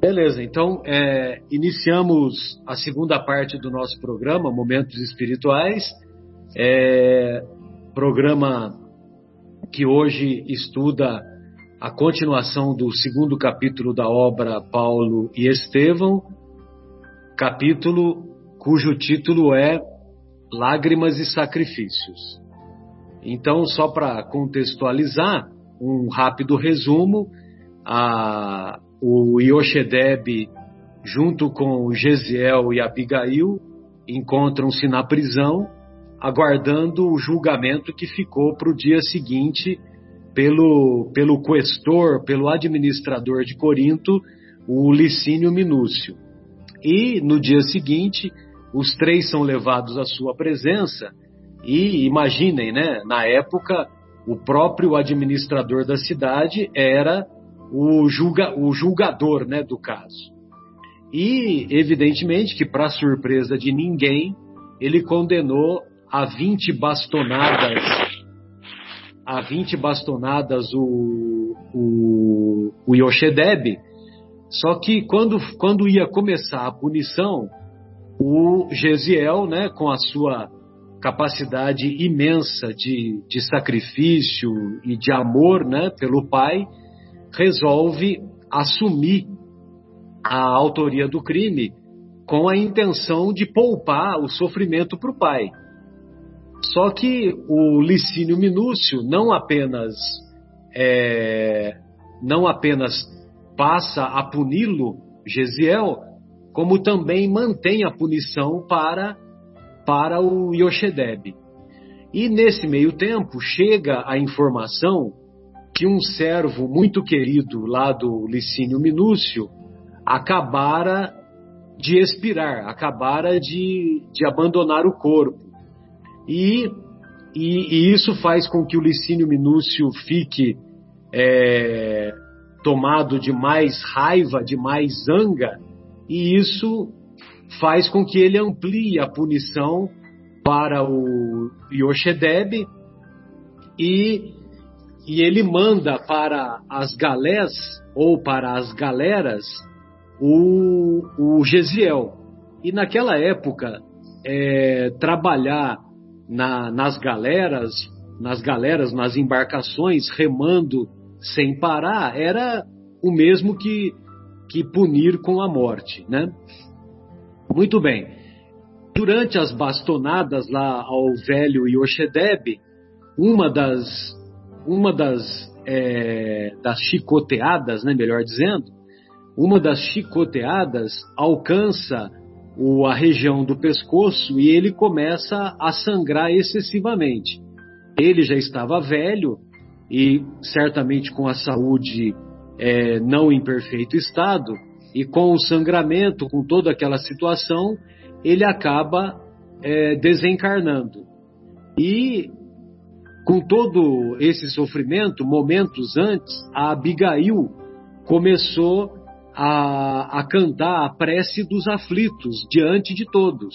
Beleza, então é, iniciamos a segunda parte do nosso programa, Momentos Espirituais. É, programa que hoje estuda a continuação do segundo capítulo da obra Paulo e Estevão, capítulo cujo título é Lágrimas e Sacrifícios. Então, só para contextualizar, um rápido resumo, a, o Yoshedeb, junto com Gesiel e Abigail, encontram-se na prisão, aguardando o julgamento que ficou para o dia seguinte pelo, pelo questor, pelo administrador de Corinto, o Licínio Minúcio. E no dia seguinte, os três são levados à sua presença e imaginem, né, na época, o próprio administrador da cidade era o, julga, o julgador né, do caso. E, evidentemente, que para surpresa de ninguém, ele condenou a 20 bastonadas, a 20 bastonadas o, o, o Yoshedeb. Só que quando, quando ia começar a punição, o Gesiel, né, com a sua capacidade imensa de, de sacrifício e de amor né, pelo pai, resolve assumir a autoria do crime com a intenção de poupar o sofrimento para o pai. Só que o Licínio Minúcio não apenas é, não apenas passa a puni-lo, Gesiel, como também mantém a punição para para o Yoshedeb. E nesse meio tempo chega a informação que um servo muito querido lá do Licínio Minúcio acabara de expirar, acabara de, de abandonar o corpo. E, e, e, isso faz com que o Licínio Minúcio fique é, tomado de mais raiva, de mais zanga, e isso faz com que ele amplie a punição para o Yoshedeb e, e ele manda para as galés ou para as galeras o, o Gesiel. E naquela época, é, trabalhar na, nas galeras, nas galeras, nas embarcações, remando sem parar, era o mesmo que, que punir com a morte, né? Muito bem. Durante as bastonadas lá ao velho Yoshedeb, uma das, uma das, é, das chicoteadas, né, melhor dizendo, uma das chicoteadas alcança o, a região do pescoço e ele começa a sangrar excessivamente. Ele já estava velho e certamente com a saúde é, não em perfeito estado, e com o sangramento, com toda aquela situação, ele acaba é, desencarnando. E com todo esse sofrimento, momentos antes, a Abigail começou a, a cantar a prece dos aflitos diante de todos.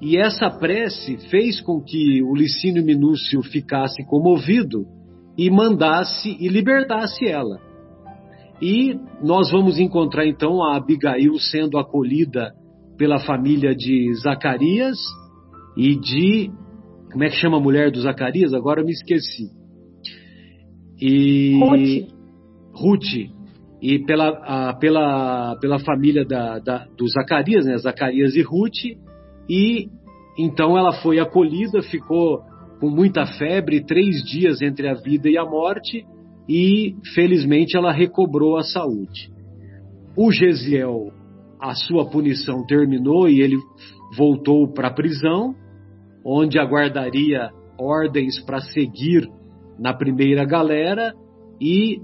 E essa prece fez com que o Licínio Minúcio ficasse comovido e mandasse e libertasse ela. E nós vamos encontrar então a Abigail sendo acolhida pela família de Zacarias e de. Como é que chama a mulher do Zacarias? Agora eu me esqueci. E. Ruth. Ruth. E pela, a, pela, pela família da, da, do Zacarias, né? Zacarias e Ruth. E então ela foi acolhida, ficou com muita febre, três dias entre a vida e a morte e felizmente ela recobrou a saúde. O Gesiel, a sua punição terminou e ele voltou para a prisão, onde aguardaria ordens para seguir na primeira galera e,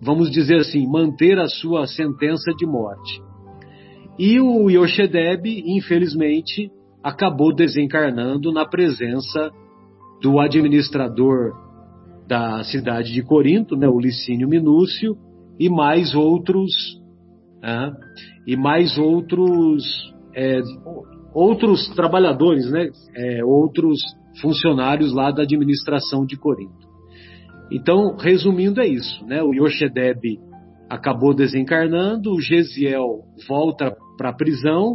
vamos dizer assim, manter a sua sentença de morte. E o Yoshedeb, infelizmente, acabou desencarnando na presença do administrador da cidade de Corinto, né, o Licínio Minúcio, e mais outros, né, e mais outros, é, outros trabalhadores, né, é, outros funcionários lá da administração de Corinto. Então, resumindo, é isso, né, o Yoshedeb acabou desencarnando, o Gesiel volta para a prisão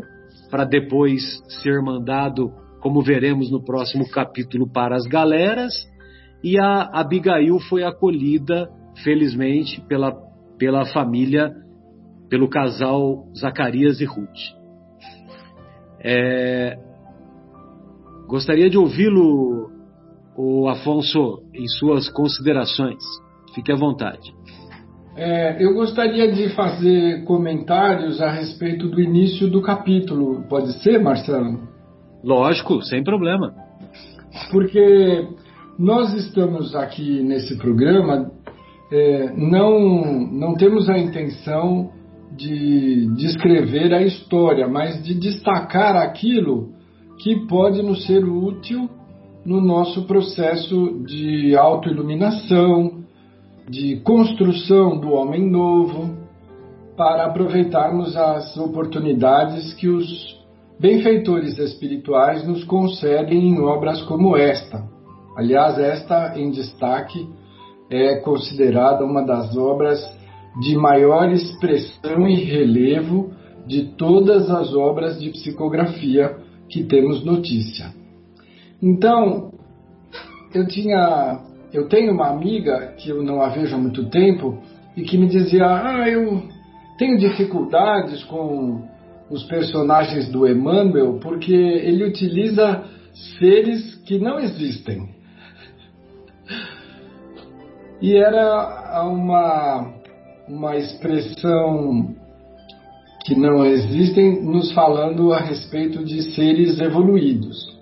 para depois ser mandado, como veremos no próximo capítulo, para as galeras, e a Abigail foi acolhida, felizmente, pela, pela família, pelo casal Zacarias e Ruth. É, gostaria de ouvi-lo, o Afonso, em suas considerações. Fique à vontade. É, eu gostaria de fazer comentários a respeito do início do capítulo. Pode ser, Marcelo? Lógico, sem problema. Porque nós estamos aqui nesse programa, é, não, não temos a intenção de descrever a história, mas de destacar aquilo que pode nos ser útil no nosso processo de autoiluminação, de construção do homem novo, para aproveitarmos as oportunidades que os benfeitores espirituais nos concedem em obras como esta. Aliás, esta em destaque é considerada uma das obras de maior expressão e relevo de todas as obras de psicografia que temos notícia. Então, eu tinha eu tenho uma amiga que eu não a vejo há muito tempo e que me dizia: Ah, eu tenho dificuldades com os personagens do Emmanuel porque ele utiliza seres que não existem. E era uma, uma expressão que não existem, nos falando a respeito de seres evoluídos.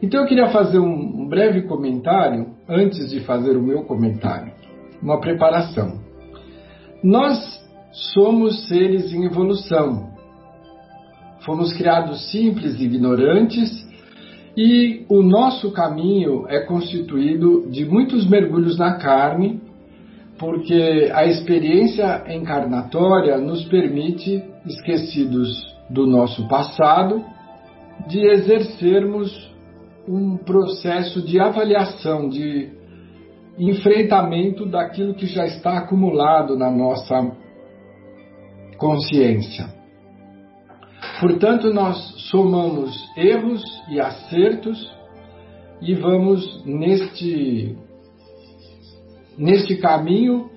Então eu queria fazer um, breve comentário antes de fazer o meu comentário, uma preparação. Nós somos seres em evolução. Fomos criados simples e ignorantes e o nosso caminho é constituído de muitos mergulhos na carne, porque a experiência encarnatória nos permite, esquecidos do nosso passado, de exercermos um processo de avaliação, de enfrentamento daquilo que já está acumulado na nossa consciência. Portanto, nós somamos erros e acertos e vamos neste neste caminho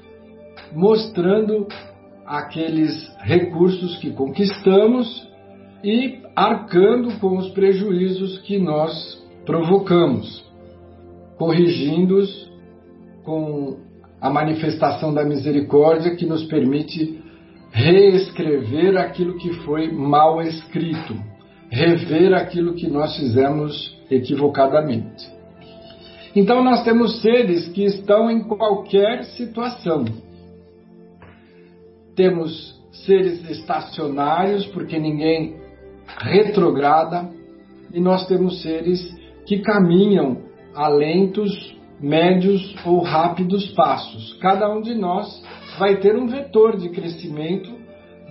mostrando aqueles recursos que conquistamos e arcando com os prejuízos que nós provocamos, corrigindo-os com a manifestação da misericórdia que nos permite reescrever aquilo que foi mal escrito, rever aquilo que nós fizemos equivocadamente. Então, nós temos seres que estão em qualquer situação. Temos seres estacionários, porque ninguém retrograda, e nós temos seres que caminham a lentos, médios ou rápidos passos. Cada um de nós vai ter um vetor de crescimento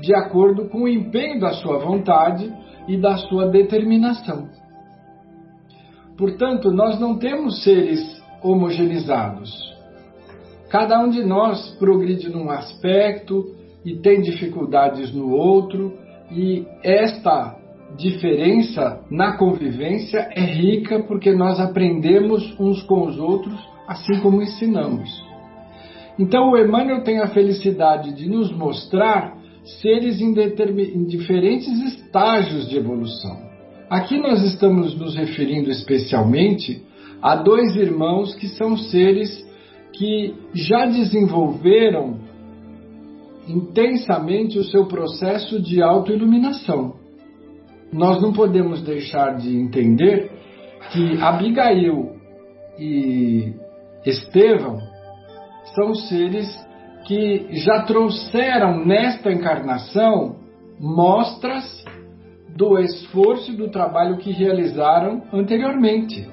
de acordo com o empenho da sua vontade e da sua determinação. Portanto, nós não temos seres homogeneizados. Cada um de nós progride num aspecto e tem dificuldades no outro, e esta diferença na convivência é rica porque nós aprendemos uns com os outros, assim como ensinamos. Então, o Emmanuel tem a felicidade de nos mostrar seres em, em diferentes estágios de evolução. Aqui nós estamos nos referindo especialmente a dois irmãos que são seres que já desenvolveram intensamente o seu processo de autoiluminação. Nós não podemos deixar de entender que Abigail e Estevão são seres que já trouxeram nesta encarnação mostras do esforço e do trabalho que realizaram anteriormente.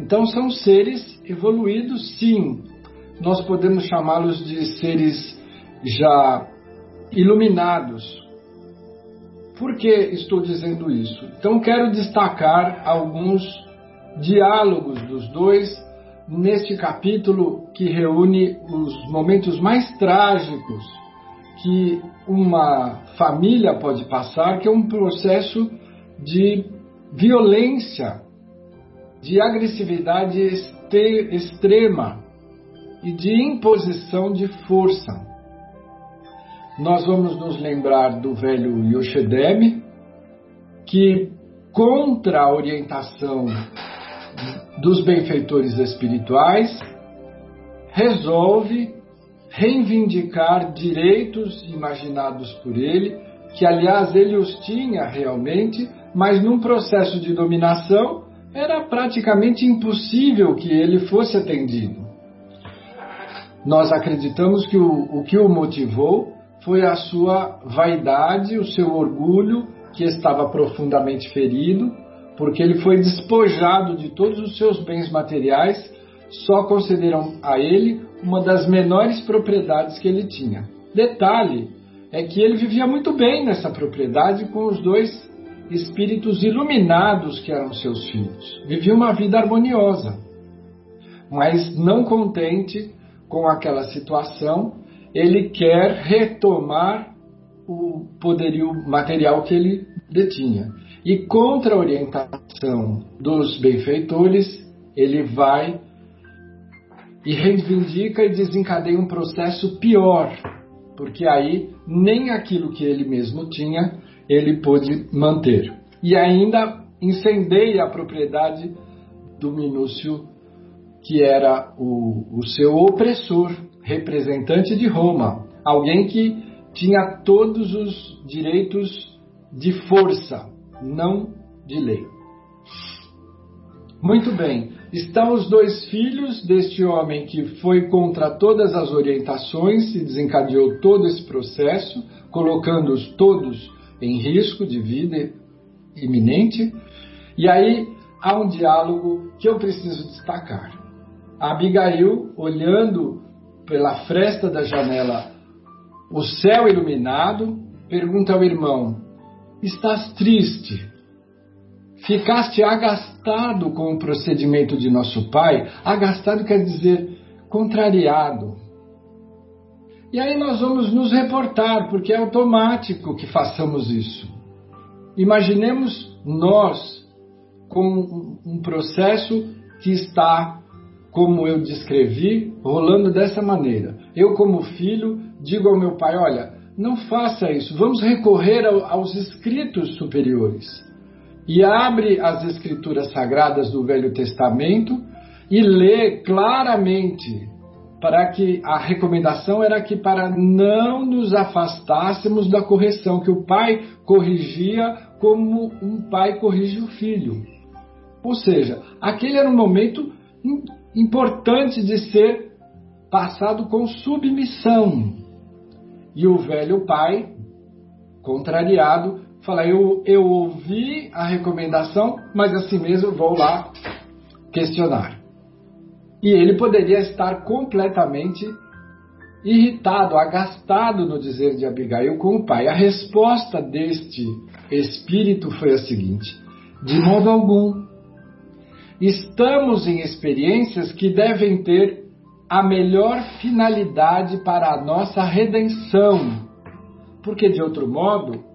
Então são seres evoluídos, sim. Nós podemos chamá-los de seres já iluminados, por que estou dizendo isso? Então, quero destacar alguns diálogos dos dois neste capítulo que reúne os momentos mais trágicos que uma família pode passar, que é um processo de violência, de agressividade extrema e de imposição de força. Nós vamos nos lembrar do velho Yoshedeme, que, contra a orientação dos benfeitores espirituais, resolve reivindicar direitos imaginados por ele, que aliás ele os tinha realmente, mas num processo de dominação era praticamente impossível que ele fosse atendido. Nós acreditamos que o, o que o motivou foi a sua vaidade, o seu orgulho, que estava profundamente ferido, porque ele foi despojado de todos os seus bens materiais, só concederam a ele uma das menores propriedades que ele tinha. Detalhe é que ele vivia muito bem nessa propriedade com os dois espíritos iluminados que eram seus filhos. Vivia uma vida harmoniosa. Mas não contente com aquela situação, ele quer retomar o poderio material que ele detinha. E contra a orientação dos benfeitores, ele vai e reivindica e desencadeia um processo pior, porque aí nem aquilo que ele mesmo tinha ele pôde manter. E ainda incendeia a propriedade do Minúcio, que era o, o seu opressor, representante de Roma, alguém que tinha todos os direitos de força, não de lei. Muito bem, estão os dois filhos deste homem que foi contra todas as orientações e desencadeou todo esse processo, colocando-os todos em risco de vida iminente. E aí há um diálogo que eu preciso destacar. A Abigail, olhando pela fresta da janela o céu iluminado, pergunta ao irmão: Estás triste? Ficaste agastado com o procedimento de nosso pai? Agastado quer dizer contrariado. E aí nós vamos nos reportar, porque é automático que façamos isso. Imaginemos nós com um processo que está, como eu descrevi, rolando dessa maneira. Eu, como filho, digo ao meu pai: olha, não faça isso, vamos recorrer aos escritos superiores. E abre as escrituras sagradas do Velho Testamento e lê claramente para que a recomendação era que para não nos afastássemos da correção que o pai corrigia como um pai corrige o filho. Ou seja, aquele era um momento importante de ser passado com submissão. E o velho pai, contrariado, fala: eu, eu ouvi a recomendação, mas assim mesmo vou lá questionar. E ele poderia estar completamente irritado, agastado no dizer de Abigail com o pai. A resposta deste espírito foi a seguinte: de modo algum. Estamos em experiências que devem ter a melhor finalidade para a nossa redenção, porque de outro modo,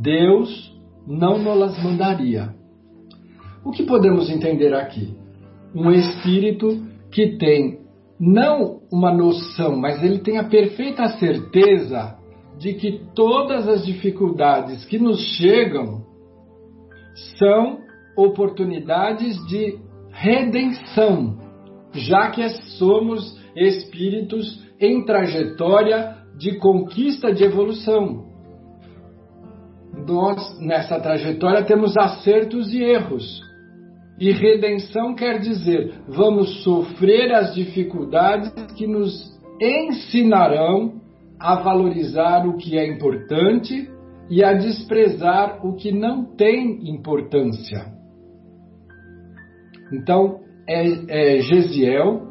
Deus não nos mandaria. O que podemos entender aqui? um espírito que tem não uma noção, mas ele tem a perfeita certeza de que todas as dificuldades que nos chegam são oportunidades de redenção, já que somos espíritos em trajetória de conquista de evolução. Nós, nessa trajetória, temos acertos e erros, e redenção quer dizer, vamos sofrer as dificuldades que nos ensinarão a valorizar o que é importante e a desprezar o que não tem importância. Então, é, é Gesiel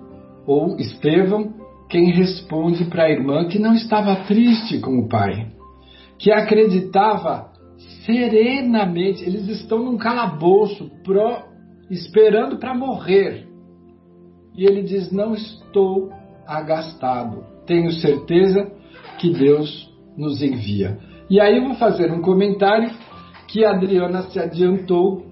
ou Estevão quem responde para a irmã que não estava triste com o pai, que acreditava serenamente, eles estão num calabouço, pro, esperando para morrer. e ele diz: Não estou agastado. Tenho certeza que Deus nos envia. E aí eu vou fazer um comentário que a Adriana se adiantou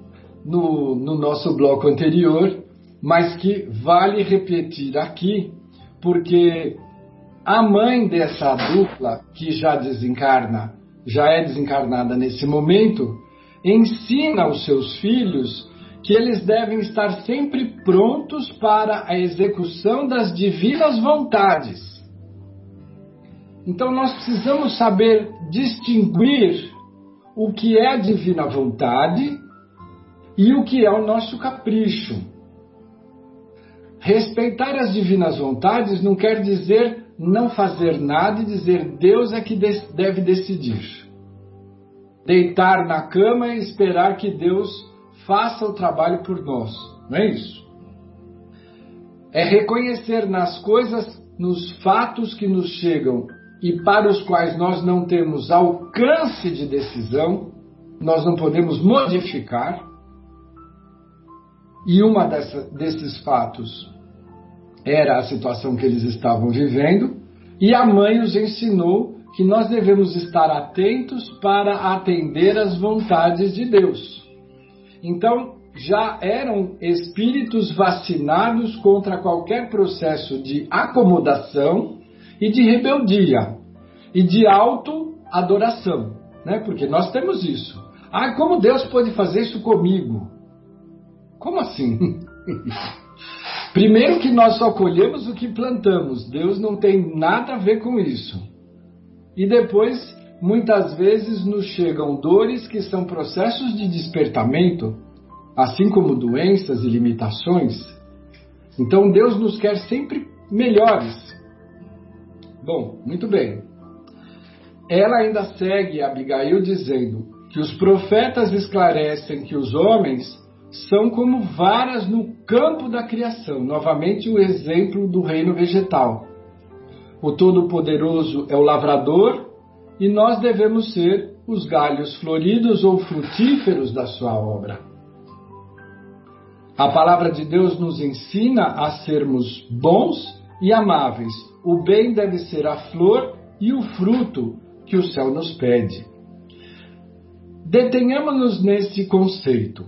no, no nosso bloco anterior, mas que vale repetir aqui, porque a mãe dessa dupla, que já desencarna, já é desencarnada nesse momento, ensina aos seus filhos que eles devem estar sempre prontos para a execução das divinas vontades. Então nós precisamos saber distinguir o que é a divina vontade e o que é o nosso capricho. Respeitar as divinas vontades não quer dizer não fazer nada e dizer Deus é que deve decidir. Deitar na cama e esperar que Deus faça o trabalho por nós. Não é isso? É reconhecer nas coisas, nos fatos que nos chegam e para os quais nós não temos alcance de decisão, nós não podemos modificar. E uma dessa, desses fatos era a situação que eles estavam vivendo, e a mãe os ensinou que nós devemos estar atentos para atender às vontades de Deus. Então, já eram espíritos vacinados contra qualquer processo de acomodação e de rebeldia e de auto-adoração, né? Porque nós temos isso. Ah, como Deus pode fazer isso comigo? Como assim? Primeiro que nós só colhemos o que plantamos. Deus não tem nada a ver com isso. E depois, muitas vezes nos chegam dores que são processos de despertamento, assim como doenças e limitações. Então Deus nos quer sempre melhores. Bom, muito bem. Ela ainda segue Abigail dizendo que os profetas esclarecem que os homens são como varas no campo da criação. Novamente, o exemplo do reino vegetal. O Todo-Poderoso é o lavrador e nós devemos ser os galhos floridos ou frutíferos da sua obra. A palavra de Deus nos ensina a sermos bons e amáveis. O bem deve ser a flor e o fruto que o céu nos pede. Detenhamos-nos nesse conceito.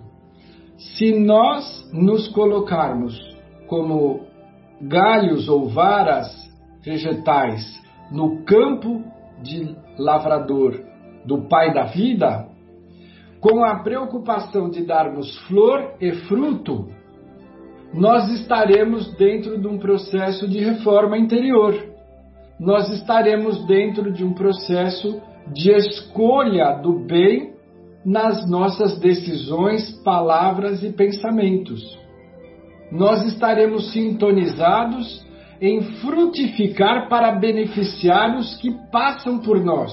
Se nós nos colocarmos como galhos ou varas vegetais no campo de lavrador do Pai da vida, com a preocupação de darmos flor e fruto, nós estaremos dentro de um processo de reforma interior. Nós estaremos dentro de um processo de escolha do bem nas nossas decisões, palavras e pensamentos. Nós estaremos sintonizados em frutificar para beneficiar os que passam por nós.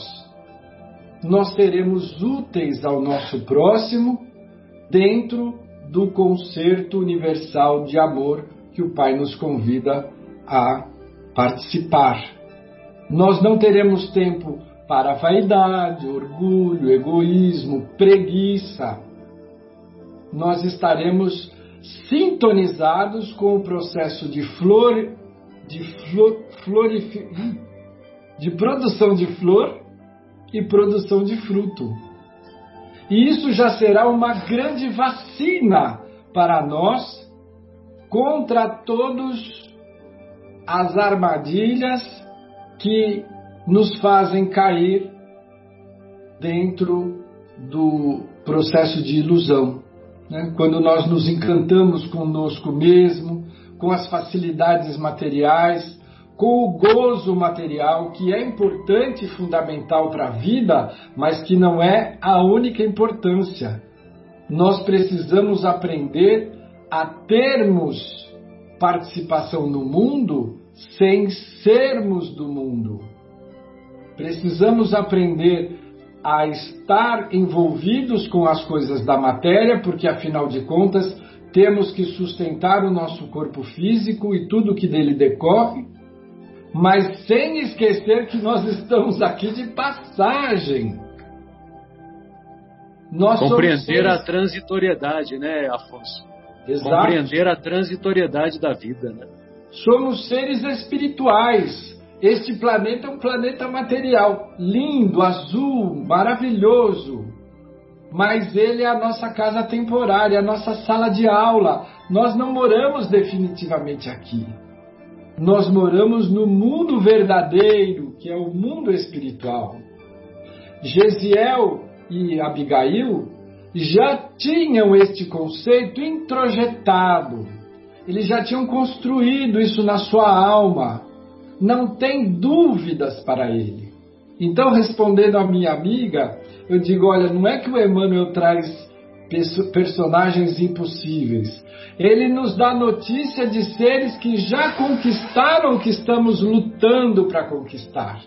Nós seremos úteis ao nosso próximo dentro do concerto universal de amor que o Pai nos convida a participar. Nós não teremos tempo para vaidade, orgulho, egoísmo, preguiça. Nós estaremos sintonizados com o processo de flor, de flor, de produção de flor e produção de fruto. E isso já será uma grande vacina para nós contra todas as armadilhas que nos fazem cair dentro do processo de ilusão. Né? Quando nós nos encantamos conosco mesmo, com as facilidades materiais, com o gozo material, que é importante e fundamental para a vida, mas que não é a única importância. Nós precisamos aprender a termos participação no mundo sem sermos do mundo. Precisamos aprender a estar envolvidos com as coisas da matéria, porque afinal de contas temos que sustentar o nosso corpo físico e tudo que dele decorre mas sem esquecer que nós estamos aqui de passagem. Nós Compreender a transitoriedade, né, Afonso? Exato. Compreender a transitoriedade da vida, né? Somos seres espirituais. Este planeta é um planeta material, lindo, azul, maravilhoso. Mas ele é a nossa casa temporária, a nossa sala de aula. Nós não moramos definitivamente aqui. Nós moramos no mundo verdadeiro, que é o mundo espiritual. Gesiel e Abigail já tinham este conceito introjetado. Eles já tinham construído isso na sua alma. Não tem dúvidas para ele. Então, respondendo à minha amiga, eu digo: olha, não é que o Emmanuel traz personagens impossíveis. Ele nos dá notícia de seres que já conquistaram o que estamos lutando para conquistar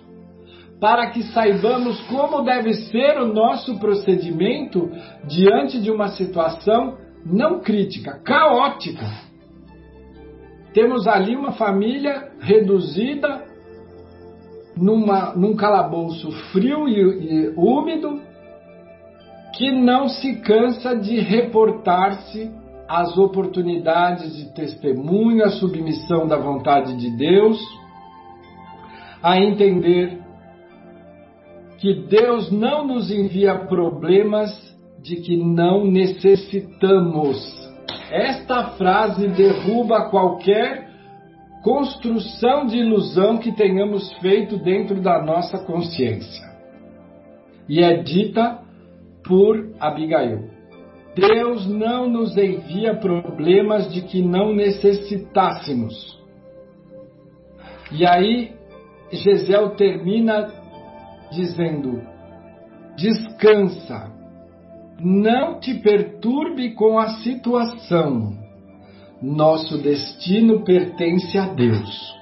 para que saibamos como deve ser o nosso procedimento diante de uma situação não crítica, caótica. Temos ali uma família reduzida numa, num calabouço frio e, e úmido que não se cansa de reportar-se às oportunidades de testemunho, à submissão da vontade de Deus, a entender que Deus não nos envia problemas de que não necessitamos. Esta frase derruba qualquer construção de ilusão que tenhamos feito dentro da nossa consciência. E é dita por Abigail. Deus não nos envia problemas de que não necessitássemos. E aí, Gisel termina dizendo: descansa, não te perturbe com a situação. Nosso destino pertence a Deus.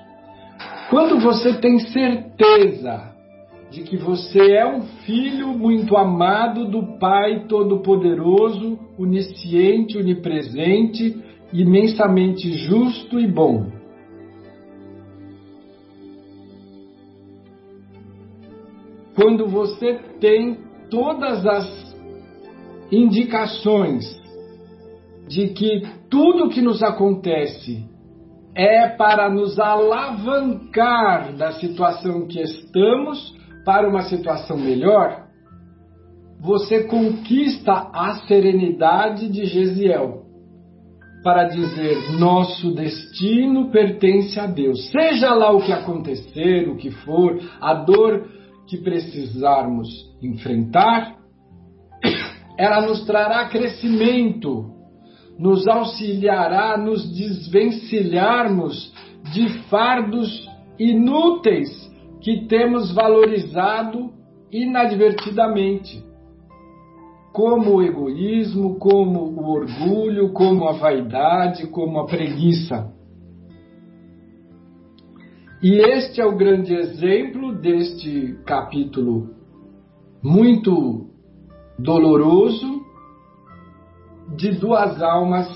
Quando você tem certeza de que você é um filho muito amado do Pai Todo-Poderoso, onisciente, onipresente, imensamente justo e bom quando você tem todas as indicações de que tudo que nos acontece é para nos alavancar da situação que estamos para uma situação melhor, você conquista a serenidade de Gesiel para dizer: nosso destino pertence a Deus. Seja lá o que acontecer, o que for, a dor que precisarmos enfrentar, ela nos trará crescimento, nos auxiliará a nos desvencilharmos de fardos inúteis que temos valorizado inadvertidamente, como o egoísmo, como o orgulho, como a vaidade, como a preguiça. E este é o grande exemplo deste capítulo muito doloroso de duas almas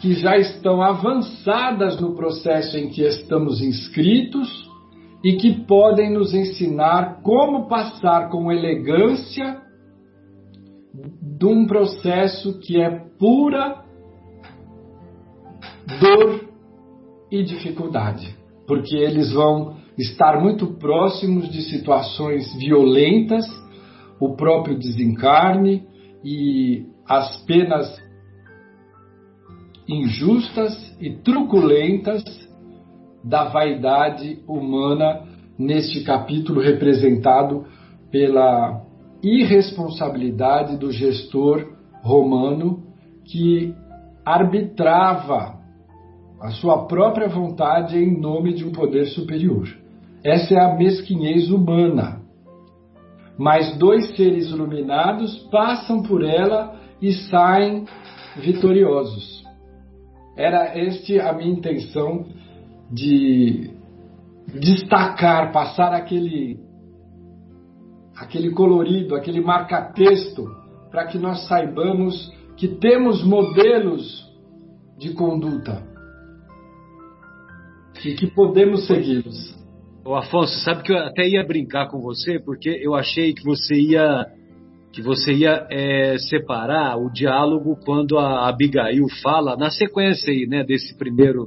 que já estão avançadas no processo em que estamos inscritos e que podem nos ensinar como passar com elegância de um processo que é pura dor e dificuldade porque eles vão estar muito próximos de situações violentas, o próprio desencarne e as penas injustas e truculentas da vaidade humana neste capítulo representado pela irresponsabilidade do gestor romano que arbitrava a sua própria vontade em nome de um poder superior. Essa é a mesquinhez humana. Mas dois seres iluminados passam por ela e saem vitoriosos. Era este a minha intenção de destacar, passar aquele aquele colorido, aquele marca-texto, para que nós saibamos que temos modelos de conduta e que podemos segui-los. Ô Afonso, sabe que eu até ia brincar com você, porque eu achei que você ia que você ia é, separar o diálogo quando a Abigail fala na sequência aí, né, desse primeiro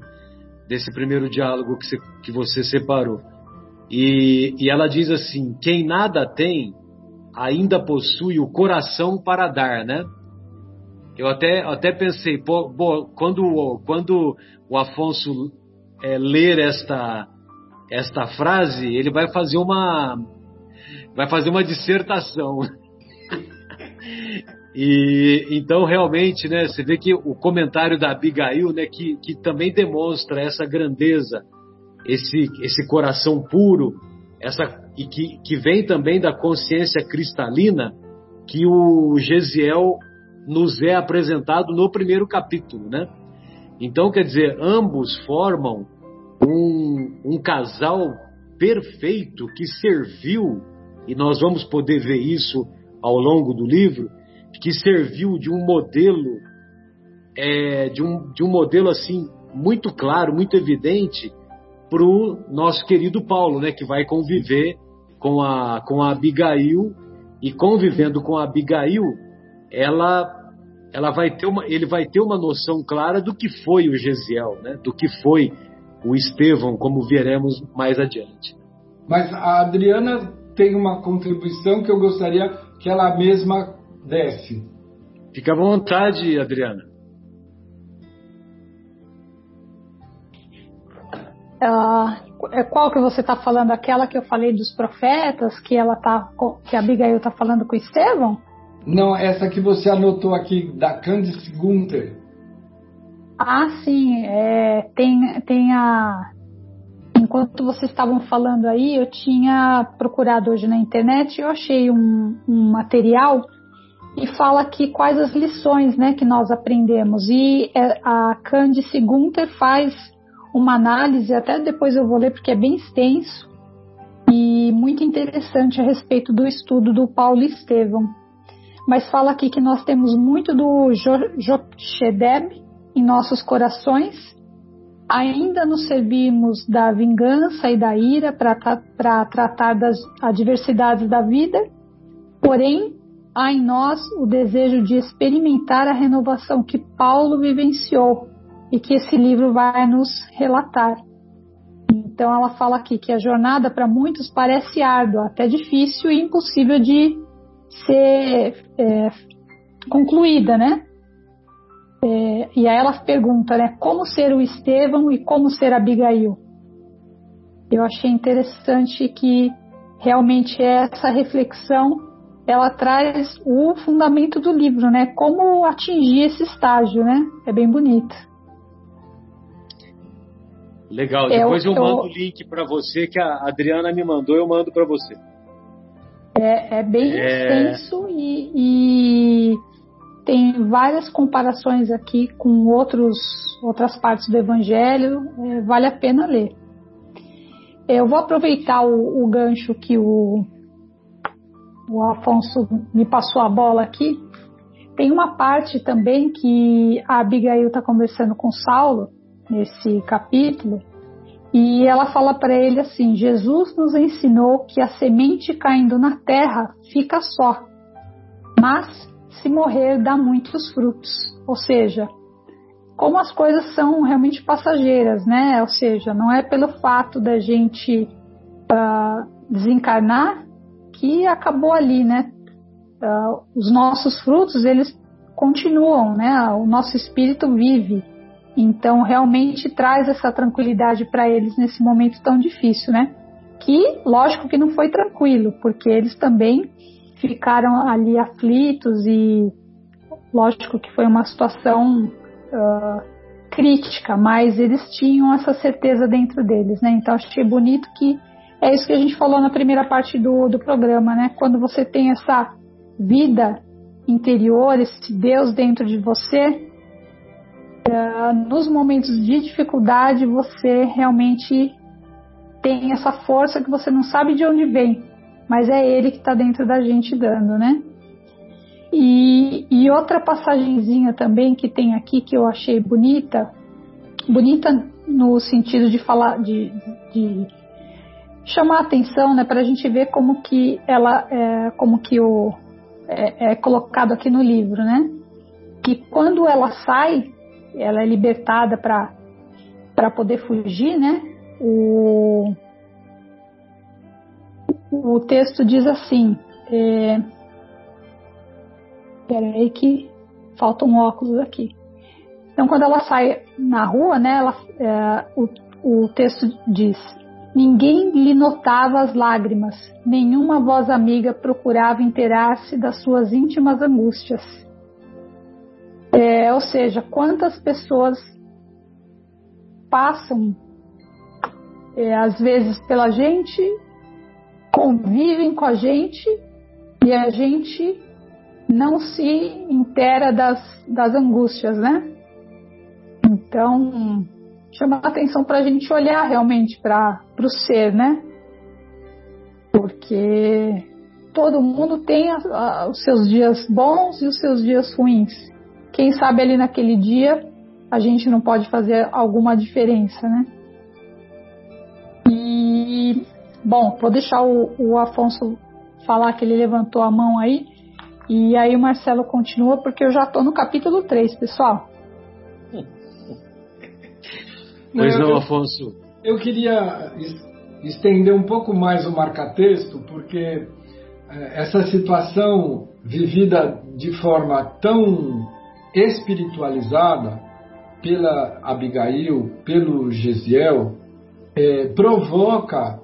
desse primeiro diálogo que você, que você separou. E, e ela diz assim: quem nada tem ainda possui o coração para dar, né? Eu até, até pensei, pô, quando, quando o Afonso é, ler esta, esta frase, ele vai fazer uma, vai fazer uma dissertação. e então realmente, né, você vê que o comentário da Abigail, né, que, que também demonstra essa grandeza, esse, esse coração puro, essa e que, que vem também da consciência cristalina que o Gesiel nos é apresentado no primeiro capítulo, né? Então, quer dizer, ambos formam um, um casal perfeito que serviu, e nós vamos poder ver isso ao longo do livro, que serviu de um modelo, é, de, um, de um modelo assim, muito claro, muito evidente, para o nosso querido Paulo, né, que vai conviver com a, com a Abigail, e convivendo com a Abigail, ela ela vai ter uma, ele vai ter uma noção clara do que foi o Gesiel, né? do que foi o Estevão, como veremos mais adiante. Mas a Adriana tem uma contribuição que eu gostaria que ela mesma desse. Fica à vontade, Adriana. Uh, qual que você está falando? Aquela que eu falei dos profetas, que ela tá, que a Abigail está falando com Estevão? Não, essa que você anotou aqui, da Candice Gunther. Ah, sim. É, tem, tem a. Enquanto vocês estavam falando aí, eu tinha procurado hoje na internet e eu achei um, um material e fala aqui quais as lições né, que nós aprendemos. E é, a Candice Gunther faz uma análise, até depois eu vou ler porque é bem extenso e muito interessante a respeito do estudo do Paulo Estevam mas fala aqui que nós temos muito do Joshedeb em nossos corações, ainda nos servimos da vingança e da ira para tratar das adversidades da vida, porém há em nós o desejo de experimentar a renovação que Paulo vivenciou e que esse livro vai nos relatar. Então ela fala aqui que a jornada para muitos parece árdua, até difícil e impossível de ser é, concluída, né? É, e aí ela pergunta, né? Como ser o Estevão e como ser Abigail? Eu achei interessante que realmente essa reflexão ela traz o fundamento do livro, né? Como atingir esse estágio, né? É bem bonito. Legal. Depois eu, eu mando o link para você que a Adriana me mandou, eu mando para você. É, é bem é... extenso e, e, tem várias comparações aqui com outros, outras partes do Evangelho. É, vale a pena ler. Eu vou aproveitar o, o gancho que o, o Afonso me passou a bola aqui. Tem uma parte também que a Abigail está conversando com Saulo nesse capítulo e ela fala para ele assim: Jesus nos ensinou que a semente caindo na terra fica só, mas se morrer dá muitos frutos. Ou seja, como as coisas são realmente passageiras, né? Ou seja, não é pelo fato da gente uh, desencarnar que acabou ali, né? Uh, os nossos frutos eles continuam, né? O nosso espírito vive. Então, realmente traz essa tranquilidade para eles nesse momento tão difícil, né? Que, lógico que não foi tranquilo, porque eles também ficaram ali aflitos e, lógico que foi uma situação uh, crítica, mas eles tinham essa certeza dentro deles, né? Então, achei bonito que é isso que a gente falou na primeira parte do, do programa, né? Quando você tem essa vida interior, esse Deus dentro de você, uh, nos momentos de dificuldade você realmente tem essa força que você não sabe de onde vem, mas é ele que está dentro da gente dando, né? E, e, outra passagenzinha também que tem aqui que eu achei bonita, bonita no sentido de falar, de, de chamar atenção, né, para a gente ver como que ela, é, como que o é, é colocado aqui no livro, né? Que quando ela sai, ela é libertada para poder fugir, né? O, o texto diz assim: é, peraí que falta um óculos aqui. Então, quando ela sai na rua, né, ela, é, o, o texto diz: Ninguém lhe notava as lágrimas, nenhuma voz amiga procurava inteirar-se das suas íntimas angústias. É, ou seja, quantas pessoas passam, é, às vezes, pela gente, convivem com a gente e a gente não se inteira das, das angústias, né? Então, chama a atenção para a gente olhar realmente para o ser, né? Porque todo mundo tem a, a, os seus dias bons e os seus dias ruins. Quem sabe ali naquele dia a gente não pode fazer alguma diferença, né? Bom, vou deixar o, o Afonso falar que ele levantou a mão aí. E aí o Marcelo continua, porque eu já estou no capítulo 3, pessoal. Pois não, Afonso. Eu queria estender um pouco mais o marca-texto, porque eh, essa situação vivida de forma tão espiritualizada pela Abigail, pelo Gesiel, é, provoca, é,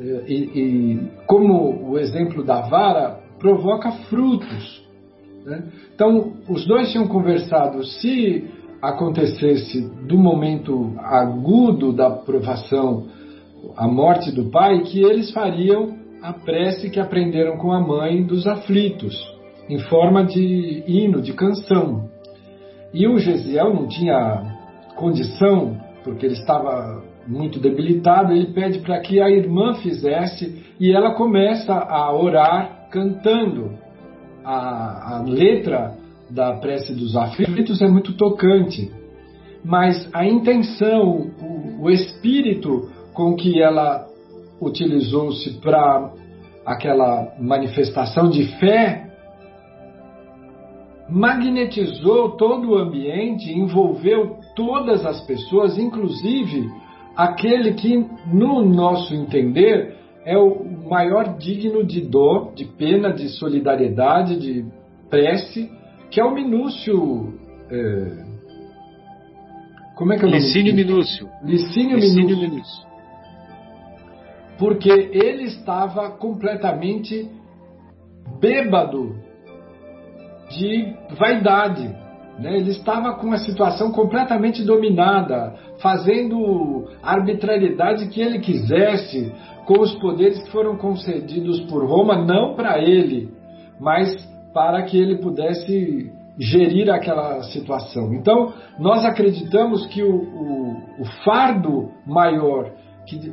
e, e, como o exemplo da vara, provoca frutos. Né? Então, os dois tinham conversado, se acontecesse do momento agudo da provação, a morte do pai, que eles fariam a prece que aprenderam com a mãe dos aflitos, em forma de hino, de canção. E o Gesiel não tinha condição, porque ele estava muito debilitado, ele pede para que a irmã fizesse e ela começa a orar cantando. A, a letra da prece dos aflitos é muito tocante, mas a intenção, o, o espírito com que ela utilizou-se para aquela manifestação de fé magnetizou todo o ambiente, envolveu todas as pessoas, inclusive aquele que, no nosso entender, é o maior digno de dor, de pena, de solidariedade, de prece, que é o Minúcio. É... Como é que é o nome? Licínio Minúcio. Licínio, Licínio Minúcio. Minúcio. Porque ele estava completamente bêbado de vaidade. Né? Ele estava com a situação completamente dominada, fazendo arbitrariedade que ele quisesse, com os poderes que foram concedidos por Roma, não para ele, mas para que ele pudesse gerir aquela situação. Então, nós acreditamos que o, o, o fardo maior que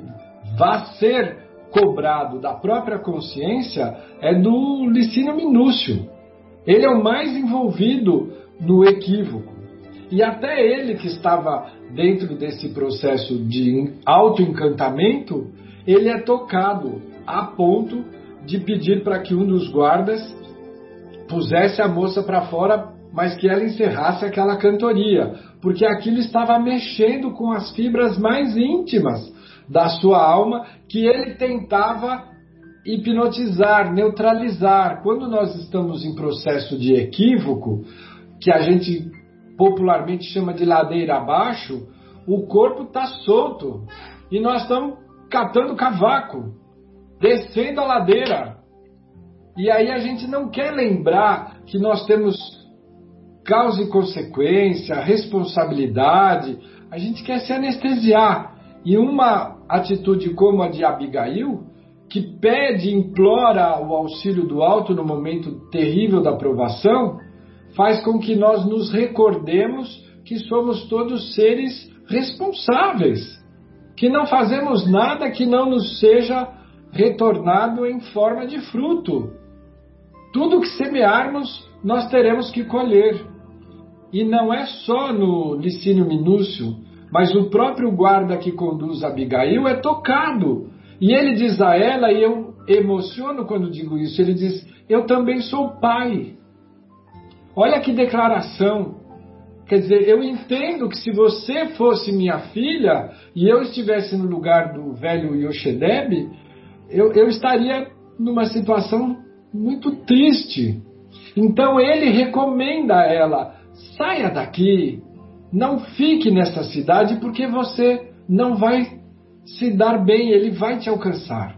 vai ser cobrado da própria consciência é do Licínio Minúcio. Ele é o mais envolvido no equívoco. E até ele que estava dentro desse processo de autoencantamento, ele é tocado a ponto de pedir para que um dos guardas pusesse a moça para fora, mas que ela encerrasse aquela cantoria, porque aquilo estava mexendo com as fibras mais íntimas da sua alma que ele tentava hipnotizar, neutralizar. Quando nós estamos em processo de equívoco, que a gente popularmente chama de ladeira abaixo, o corpo está solto e nós estamos catando cavaco, descendo a ladeira. E aí a gente não quer lembrar que nós temos causa e consequência, responsabilidade, a gente quer se anestesiar. E uma atitude como a de Abigail que pede, implora o auxílio do alto no momento terrível da provação, faz com que nós nos recordemos que somos todos seres responsáveis, que não fazemos nada que não nos seja retornado em forma de fruto. Tudo que semearmos, nós teremos que colher. E não é só no Licínio Minúcio, mas o próprio guarda que conduz Abigail é tocado e ele diz a ela, e eu emociono quando digo isso. Ele diz: Eu também sou pai. Olha que declaração. Quer dizer, eu entendo que se você fosse minha filha e eu estivesse no lugar do velho Yoshedeb, eu, eu estaria numa situação muito triste. Então ele recomenda a ela: saia daqui, não fique nessa cidade porque você não vai se dar bem, ele vai te alcançar.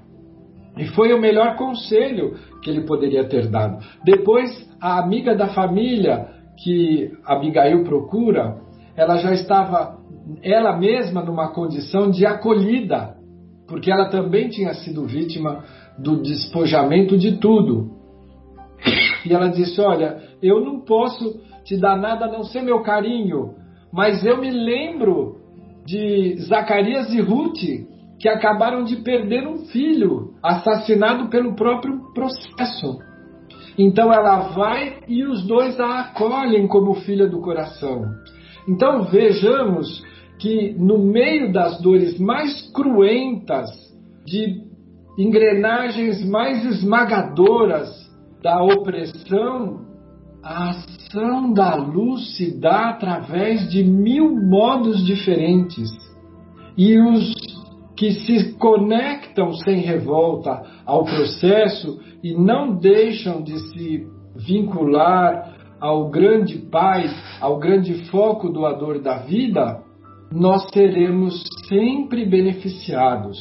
E foi o melhor conselho que ele poderia ter dado. Depois, a amiga da família que Abigail procura, ela já estava ela mesma numa condição de acolhida, porque ela também tinha sido vítima do despojamento de tudo. E ela disse: Olha, eu não posso te dar nada a não ser meu carinho, mas eu me lembro de Zacarias e Ruth, que acabaram de perder um filho, assassinado pelo próprio processo. Então ela vai e os dois a acolhem como filha do coração. Então vejamos que no meio das dores mais cruentas, de engrenagens mais esmagadoras da opressão, a ação da luz se dá através de mil modos diferentes. E os que se conectam sem revolta ao processo e não deixam de se vincular ao grande Pai, ao grande foco doador da vida, nós seremos sempre beneficiados.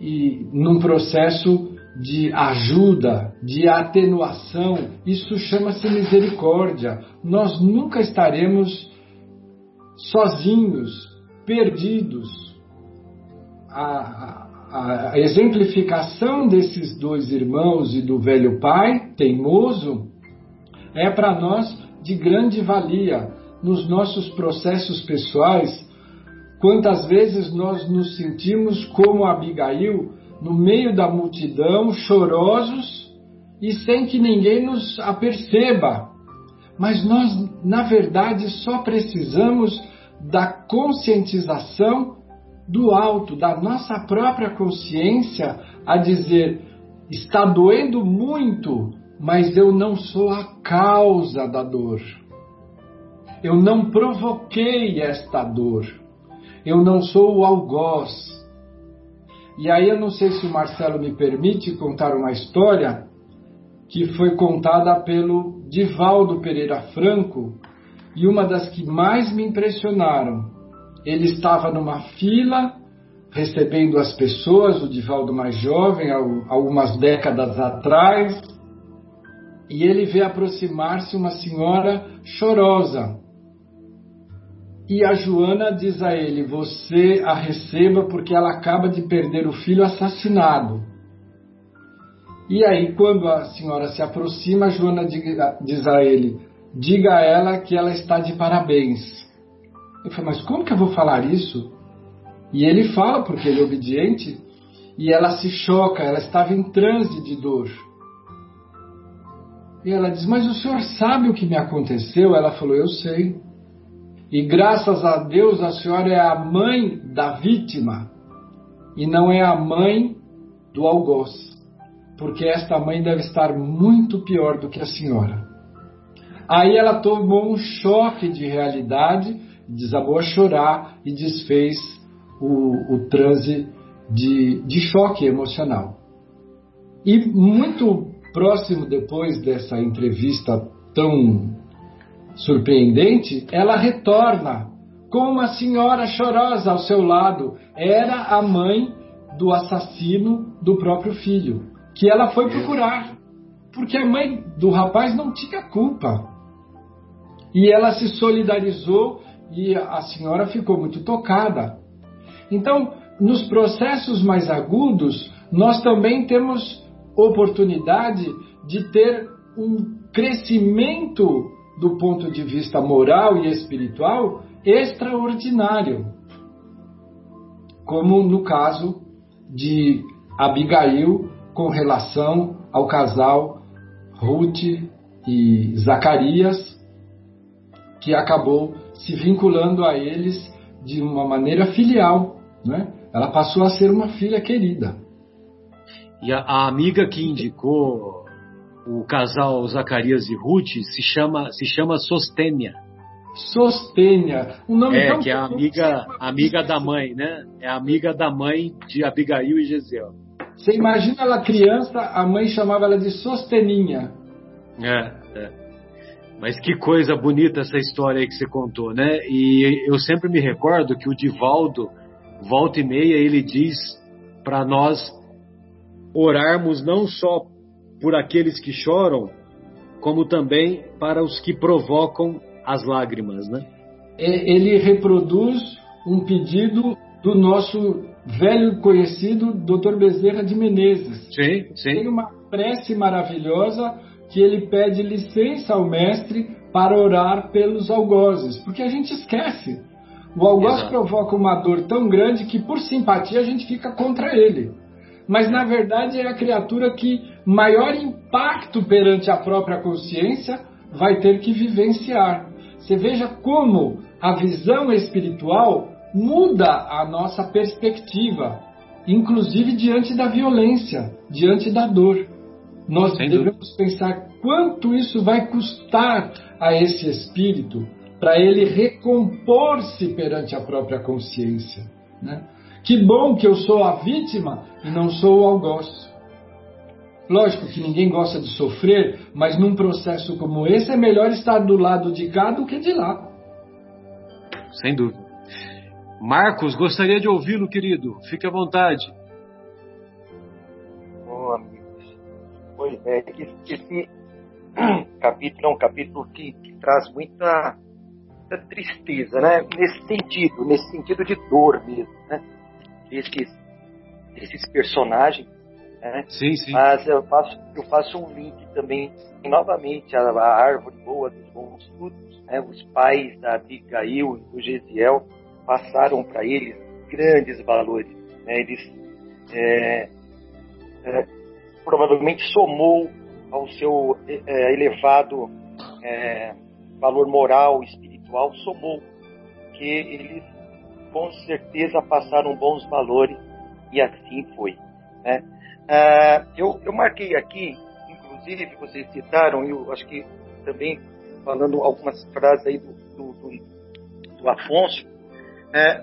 E num processo de ajuda, de atenuação, isso chama-se misericórdia. Nós nunca estaremos sozinhos, perdidos a, a, exemplificação desses dois irmãos e do velho pai, teimoso, é para nós de grande valia nos nossos processos pessoais. Quantas vezes nós nos sentimos como Abigail, no meio da multidão, chorosos e sem que ninguém nos aperceba. Mas nós, na verdade, só precisamos da conscientização do alto, da nossa própria consciência, a dizer: está doendo muito, mas eu não sou a causa da dor. Eu não provoquei esta dor. Eu não sou o algoz. E aí eu não sei se o Marcelo me permite contar uma história que foi contada pelo Divaldo Pereira Franco e uma das que mais me impressionaram ele estava numa fila recebendo as pessoas, o Divaldo mais jovem, algumas décadas atrás, e ele vê aproximar-se uma senhora chorosa. E a Joana diz a ele: Você a receba porque ela acaba de perder o filho assassinado. E aí, quando a senhora se aproxima, a Joana diz a ele: Diga a ela que ela está de parabéns. Eu falei, mas como que eu vou falar isso? E ele fala, porque ele é obediente, e ela se choca, ela estava em transe de dor. E ela diz: Mas o senhor sabe o que me aconteceu? Ela falou: Eu sei. E graças a Deus a senhora é a mãe da vítima e não é a mãe do algoz, porque esta mãe deve estar muito pior do que a senhora. Aí ela tomou um choque de realidade desabou a chorar e desfez o, o transe de, de choque emocional. E muito próximo depois dessa entrevista tão surpreendente, ela retorna com uma senhora chorosa ao seu lado. Era a mãe do assassino do próprio filho, que ela foi procurar, porque a mãe do rapaz não tinha culpa. E ela se solidarizou e a senhora ficou muito tocada. Então, nos processos mais agudos, nós também temos oportunidade de ter um crescimento do ponto de vista moral e espiritual extraordinário. Como no caso de Abigail com relação ao casal Ruth e Zacarias, que acabou se vinculando a eles de uma maneira filial. Né? Ela passou a ser uma filha querida. E a, a amiga que indicou o casal Zacarias e Ruth se chama, se chama Sostênia. Sostênia. Um nome é, que é a amiga, amiga da mãe, né? É a amiga da mãe de Abigail e Gesiel. Você imagina ela criança, a mãe chamava ela de Sosteninha. É, é. Mas que coisa bonita essa história aí que você contou, né? E eu sempre me recordo que o Divaldo, volta e meia, ele diz para nós orarmos não só por aqueles que choram, como também para os que provocam as lágrimas, né? É, ele reproduz um pedido do nosso velho conhecido Dr. Bezerra de Menezes. Sim, sim. Tem uma prece maravilhosa que ele pede licença ao mestre para orar pelos algozes, porque a gente esquece. O algoz Exato. provoca uma dor tão grande que, por simpatia, a gente fica contra ele. Mas, na verdade, é a criatura que maior impacto perante a própria consciência vai ter que vivenciar. Você veja como a visão espiritual muda a nossa perspectiva, inclusive diante da violência, diante da dor. Nós Sem devemos dúvida. pensar quanto isso vai custar a esse espírito para ele recompor-se perante a própria consciência. Né? Que bom que eu sou a vítima e não sou o algoz. Lógico que ninguém gosta de sofrer, mas num processo como esse é melhor estar do lado de cá do que de lá. Sem dúvida. Marcos, gostaria de ouvi-lo, querido. Fique à vontade. É, esse capítulo é um capítulo que, que traz muita, muita, tristeza, né? Nesse sentido, nesse sentido de dor mesmo, né? Esses, esses personagens, né? Sim, sim. Mas eu faço, eu faço um link também, novamente, a, a árvore boa dos bons frutos, né? Os pais da Abigail e do Gesiel passaram para eles grandes valores, né? Eles é, é, provavelmente somou ao seu é, elevado é, valor moral, espiritual, somou que eles com certeza passaram bons valores e assim foi. Né? Ah, eu, eu marquei aqui, inclusive vocês citaram, e eu acho que também falando algumas frases aí do, do, do, do Afonso, é,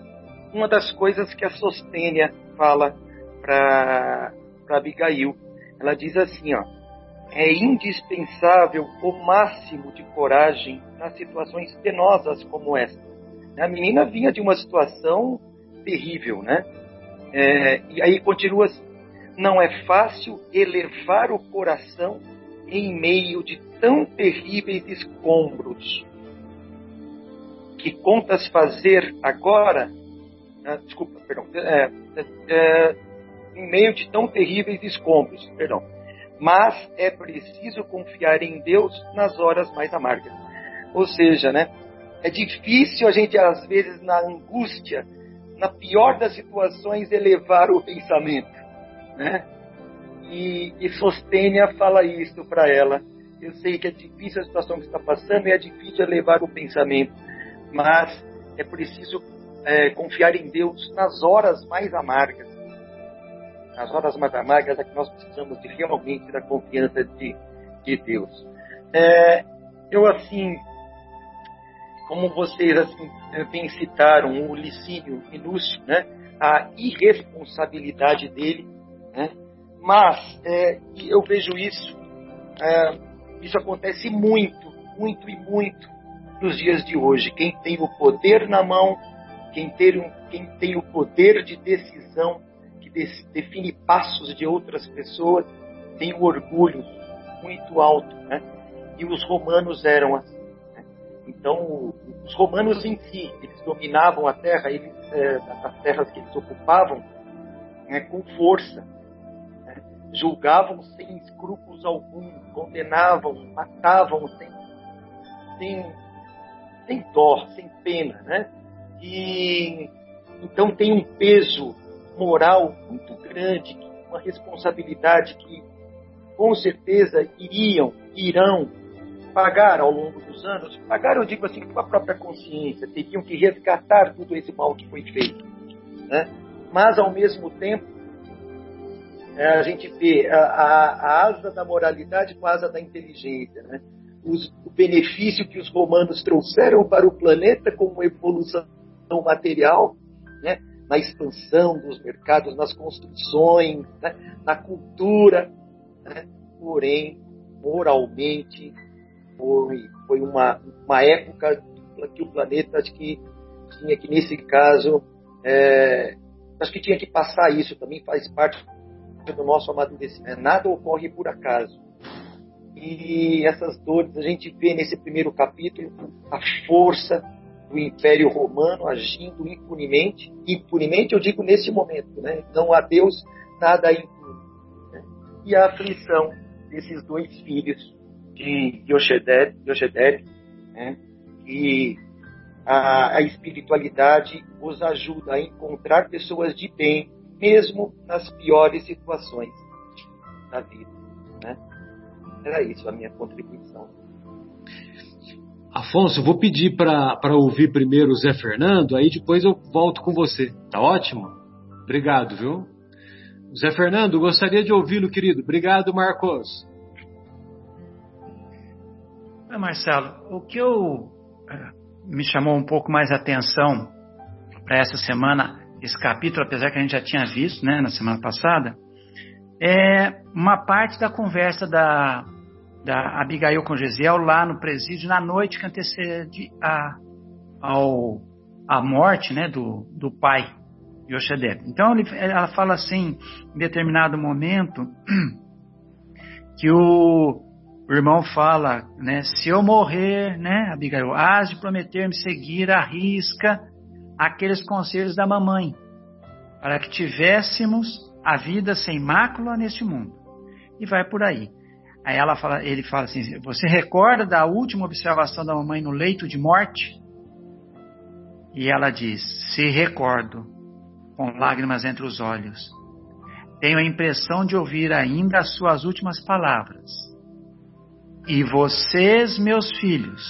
uma das coisas que a Sostênia fala para Abigail, ela diz assim, ó, é indispensável o máximo de coragem nas situações penosas como esta. A menina vinha de uma situação terrível, né? É, e aí continua assim, não é fácil elevar o coração em meio de tão terríveis escombros. Que contas fazer agora? Ah, desculpa, perdão. É, é em meio de tão terríveis escombros, perdão. Mas é preciso confiar em Deus nas horas mais amargas. Ou seja, né? É difícil a gente às vezes na angústia, na pior das situações, elevar o pensamento, né? E, e Sostênia fala isso para ela. Eu sei que é difícil a situação que está passando e é difícil elevar o pensamento, mas é preciso é, confiar em Deus nas horas mais amargas nas horas mais amargas é que nós precisamos de, realmente da confiança de, de Deus. É, eu, assim, como vocês assim, bem citaram, o Licínio Minúcio, né, a irresponsabilidade dele, né, mas é, eu vejo isso, é, isso acontece muito, muito e muito nos dias de hoje. Quem tem o poder na mão, quem tem, quem tem o poder de decisão, define passos de outras pessoas, tem um orgulho muito alto, né? E os romanos eram assim. Né? Então, os romanos em si, eles dominavam a terra, eles, é, as terras que eles ocupavam, né, com força. Né? Julgavam sem escrúpulos algum, condenavam, matavam sem, sem, sem dó, sem pena, né? E então tem um peso moral muito grande, uma responsabilidade que com certeza iriam, irão pagar ao longo dos anos, pagar eu digo assim com a própria consciência, teriam que resgatar tudo esse mal que foi feito, né? Mas ao mesmo tempo é, a gente vê a, a, a, asa da moralidade com a asa da inteligência. Né? Os, o benefício que os romanos trouxeram para o planeta como evolução material, né? Na expansão dos mercados, nas construções, né? na cultura, né? porém, moralmente, foi, foi uma, uma época que o planeta acho que tinha que, nesse caso, é, acho que tinha que passar isso, também faz parte do nosso amadurecimento. Nada ocorre por acaso. E essas dores a gente vê nesse primeiro capítulo a força do Império Romano agindo impunemente. Impunemente eu digo nesse momento, né? Não a Deus nada impune. Né? E a aflição desses dois filhos de Yoshedere, né? que a, a espiritualidade os ajuda a encontrar pessoas de bem, mesmo nas piores situações da vida. Né? Era isso a minha contribuição. Afonso, vou pedir para ouvir primeiro o Zé Fernando, aí depois eu volto com você. Tá ótimo? Obrigado, viu? Zé Fernando, gostaria de ouvi-lo, querido. Obrigado, Marcos. Marcelo, o que eu eh, me chamou um pouco mais atenção para essa semana, esse capítulo, apesar que a gente já tinha visto né, na semana passada, é uma parte da conversa da, da Abigail com Gesiel lá no presídio na noite que antecede a, ao, a morte né, do, do pai Yoshedeb. Então ele, ela fala assim, em determinado momento, que o, irmão fala, né, se eu morrer, né, Abigail, hás de prometer-me seguir à risca aqueles conselhos da mamãe, para que tivéssemos a vida sem mácula neste mundo. E vai por aí. Aí ela fala, ele fala assim: Você recorda da última observação da mamãe no leito de morte? E ela diz: Se recordo, com lágrimas entre os olhos. Tenho a impressão de ouvir ainda as suas últimas palavras. E vocês, meus filhos,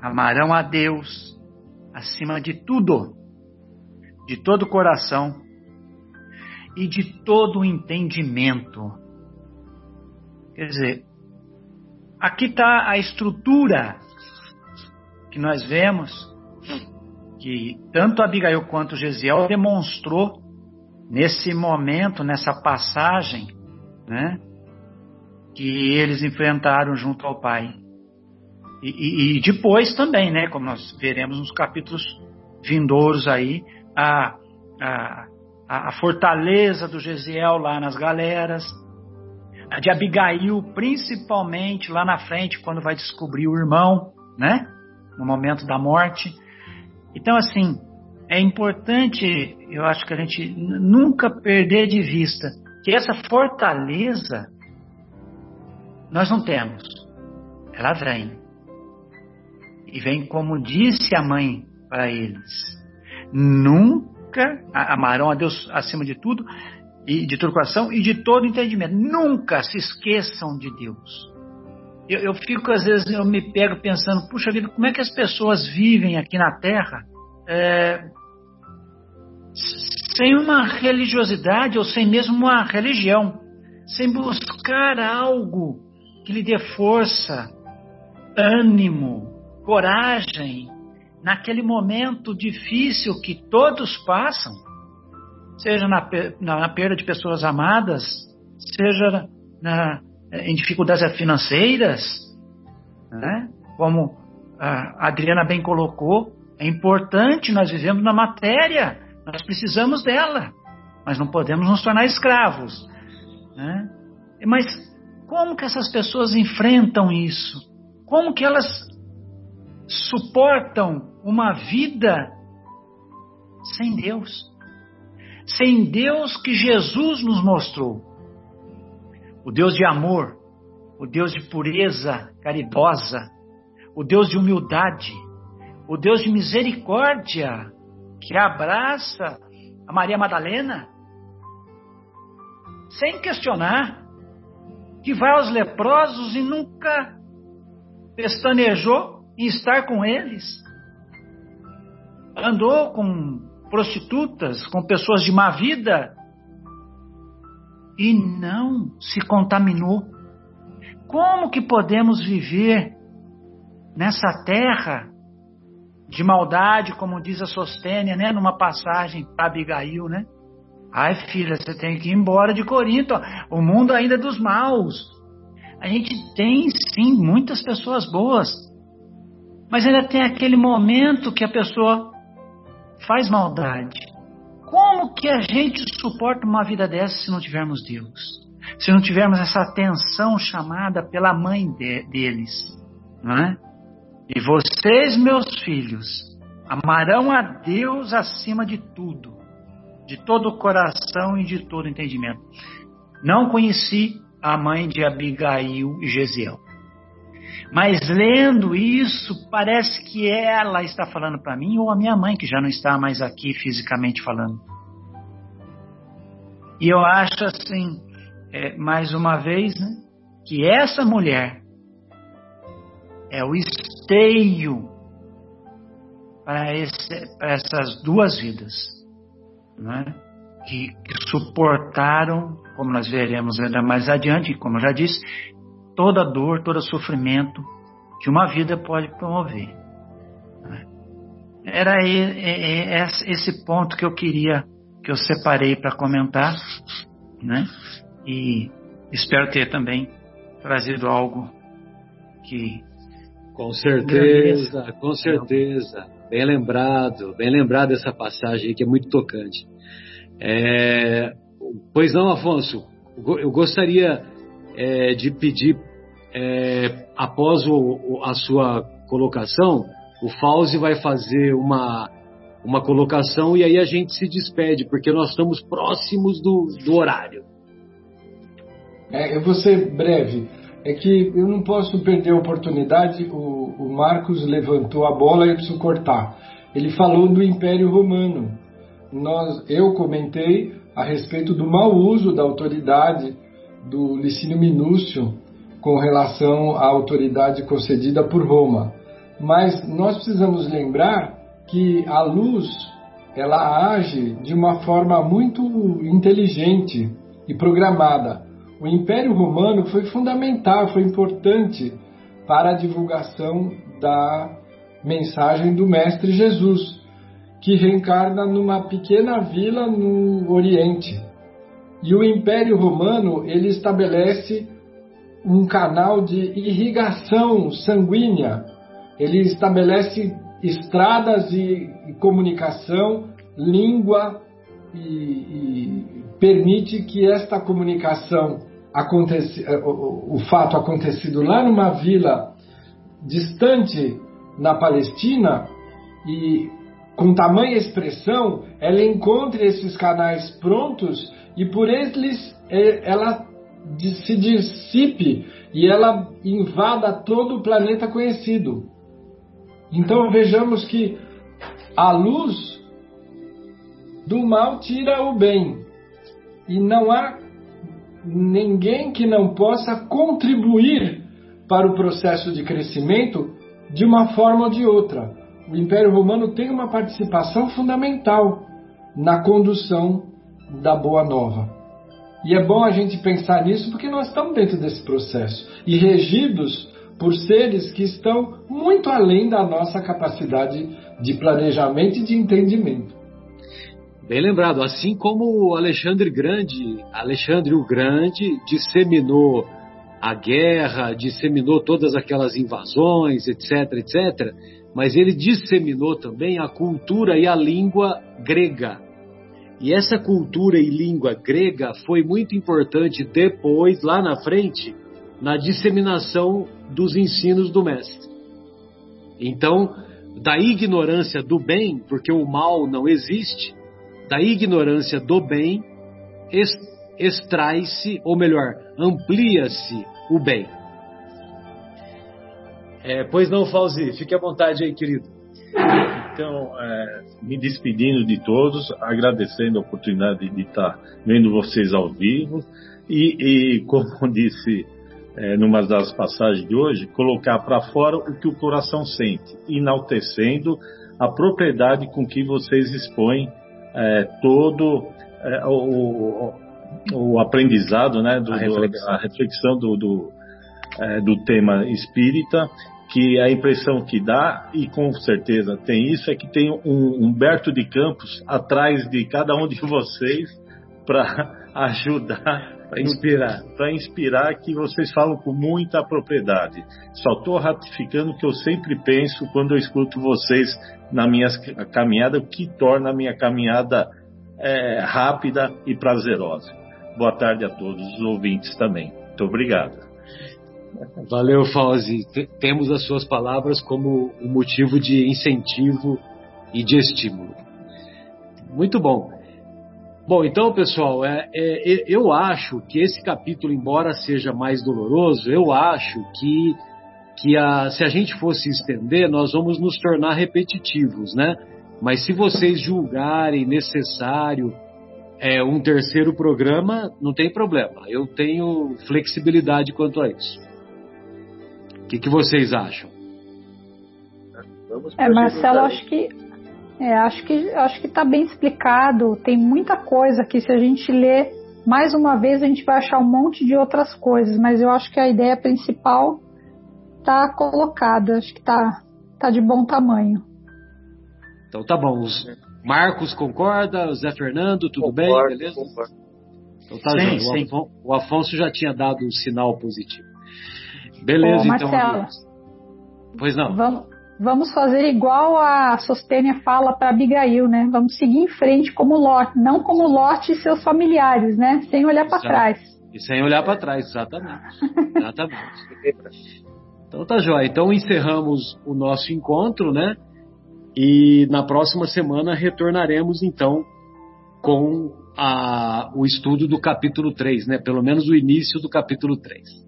amarão a Deus acima de tudo, de todo o coração e de todo o entendimento. Quer dizer, aqui está a estrutura que nós vemos que tanto Abigail quanto Gesiel demonstrou nesse momento, nessa passagem, né, que eles enfrentaram junto ao Pai. E, e, e, depois também, né, como nós veremos nos capítulos vindouros aí, a, a, a fortaleza do Gesiel lá nas galeras, a de Abigail principalmente lá na frente, quando vai descobrir o irmão, né, no momento da morte. Então, assim, é importante, eu acho que a gente nunca perder de vista que essa fortaleza nós não temos. Ela vem e vem como disse a mãe para eles: nunca amarão a Deus acima de tudo e de todo e de todo entendimento. Nunca se esqueçam de Deus. Eu, eu, fico às vezes eu me pego pensando, puxa vida, como é que as pessoas vivem aqui na Terra é, sem uma religiosidade ou sem mesmo uma religião, sem buscar algo que lhe dê força, ânimo, coragem naquele momento difícil que todos passam, seja na, na, perda de pessoas amadas, seja na, em dificuldades financeiras, né? como a Adriana bem colocou, é importante, nós vivemos na matéria, nós precisamos dela, mas não podemos nos tornar escravos. Né? Mas como que essas pessoas enfrentam isso? Como que elas suportam uma vida sem Deus. Sem Deus que Jesus nos mostrou. O Deus de amor, o Deus de pureza caridosa, o Deus de humildade, o Deus de misericórdia, que abraça a Maria Madalena, sem questionar, que vai aos leprosos e nunca pestanejou em estar com eles. Andou com prostitutas, com pessoas de má vida, e não se contaminou. Como que podemos viver nessa terra de maldade, como diz a Sostênia, né, numa passagem para Abigail, né? Ai, filha, você tem que ir embora de Corinto. O mundo ainda é dos maus. A gente tem sim muitas pessoas boas, mas ainda tem aquele momento que a pessoa faz maldade. Como que a gente suporta uma vida dessa se não tivermos Deus? Se não tivermos essa atenção chamada pela mãe de, deles, é? E vocês, meus filhos, amarão a Deus acima de tudo, de todo o coração e de todo entendimento. Não conheci a mãe de Abigail e Gesiel. Mas lendo isso, parece que ela está falando para mim ou a minha mãe, que já não está mais aqui fisicamente falando. E eu acho assim, é, mais uma vez, né, que essa mulher é o esteio para, essas duas vidas, né, que, que suportaram, como nós veremos ainda mais adiante, como eu já disse, toda dor, todo sofrimento que uma vida pode promover. Era esse ponto que eu queria, que eu separei para comentar, né? E espero ter também trazido algo que. Com certeza, com certeza. Bem lembrado, bem lembrado essa passagem aí que é muito tocante. É, pois não, Afonso, eu gostaria é, de pedir, é, após o, a sua colocação, o Fauzi vai fazer uma, uma colocação e aí a gente se despede, porque nós estamos próximos do, do horário. É, eu vou ser breve. É que eu não posso perder a oportunidade. O, o Marcos levantou a bola e eu preciso cortar. Ele falou do Império Romano. Nós, eu comentei a respeito do mau uso da autoridade do Licínio Minúcio com relação à autoridade concedida por Roma. Mas nós precisamos lembrar que a luz ela age de uma forma muito inteligente e programada. O Império Romano foi fundamental, foi importante para a divulgação da mensagem do Mestre Jesus, que reencarna numa pequena vila no Oriente. E o Império Romano ele estabelece um canal de irrigação sanguínea. Ele estabelece estradas e, e comunicação, língua e, e permite que esta comunicação acontece, eh, o, o fato acontecido lá numa vila distante na Palestina e com tamanha expressão, ela encontre esses canais prontos e por eles eh, ela se dissipe e ela invada todo o planeta conhecido. Então vejamos que a luz do mal tira o bem e não há ninguém que não possa contribuir para o processo de crescimento de uma forma ou de outra. O Império Romano tem uma participação fundamental na condução da Boa Nova. E é bom a gente pensar nisso porque nós estamos dentro desse processo e regidos por seres que estão muito além da nossa capacidade de planejamento e de entendimento. Bem lembrado, assim como Alexandre Grande, Alexandre o Grande disseminou a guerra, disseminou todas aquelas invasões, etc, etc, mas ele disseminou também a cultura e a língua grega. E essa cultura e língua grega foi muito importante depois, lá na frente, na disseminação dos ensinos do mestre. Então, da ignorância do bem, porque o mal não existe, da ignorância do bem extrai-se, ou melhor, amplia-se o bem. É, pois não, Fauzi, fique à vontade aí, querido. Então, é, me despedindo de todos, agradecendo a oportunidade de estar vendo vocês ao vivo e, e como disse é, numa das passagens de hoje, colocar para fora o que o coração sente, enaltecendo a propriedade com que vocês expõem é, todo é, o, o aprendizado, né, do, a reflexão, a reflexão do, do, é, do tema espírita, que a impressão que dá, e com certeza tem isso, é que tem um Humberto de Campos atrás de cada um de vocês para ajudar para inspirar, para inspirar que vocês falam com muita propriedade. Só estou ratificando o que eu sempre penso quando eu escuto vocês na minha caminhada, o que torna a minha caminhada é, rápida e prazerosa. Boa tarde a todos os ouvintes também. Muito obrigado. Valeu, Fauzi. Temos as suas palavras como um motivo de incentivo e de estímulo. Muito bom. Bom, então, pessoal, é, é, eu acho que esse capítulo, embora seja mais doloroso, eu acho que, que a, se a gente fosse estender, nós vamos nos tornar repetitivos, né? Mas se vocês julgarem necessário é, um terceiro programa, não tem problema. Eu tenho flexibilidade quanto a isso. O que, que vocês acham? É, Marcelo, acho que é, acho que acho que está bem explicado. Tem muita coisa que se a gente ler mais uma vez a gente vai achar um monte de outras coisas, mas eu acho que a ideia principal está colocada. Acho que está tá de bom tamanho. Então tá bom. Os Marcos concorda, o Zé Fernando, tudo concordo, bem, beleza? Concordo. Então tá sim, sim. O, Afonso, o, Afonso, já tinha dado um sinal positivo. Beleza, Ô, então. Marcelo, pois não. Vamos, vamos fazer igual a Sostênia fala para Abigail, né? Vamos seguir em frente como Lote, não como Lote e seus familiares, né? Sem olhar para trás. E sem olhar para trás, exatamente. exatamente. Então tá jóia. Então encerramos o nosso encontro, né? E na próxima semana retornaremos então com a, o estudo do capítulo 3, né? Pelo menos o início do capítulo 3.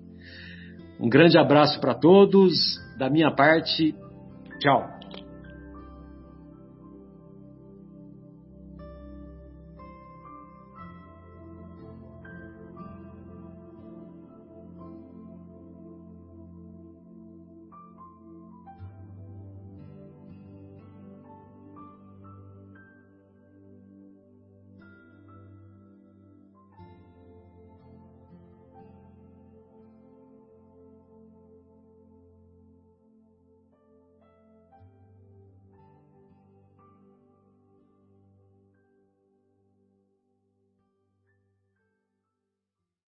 Um grande abraço para todos, da minha parte, Tchau.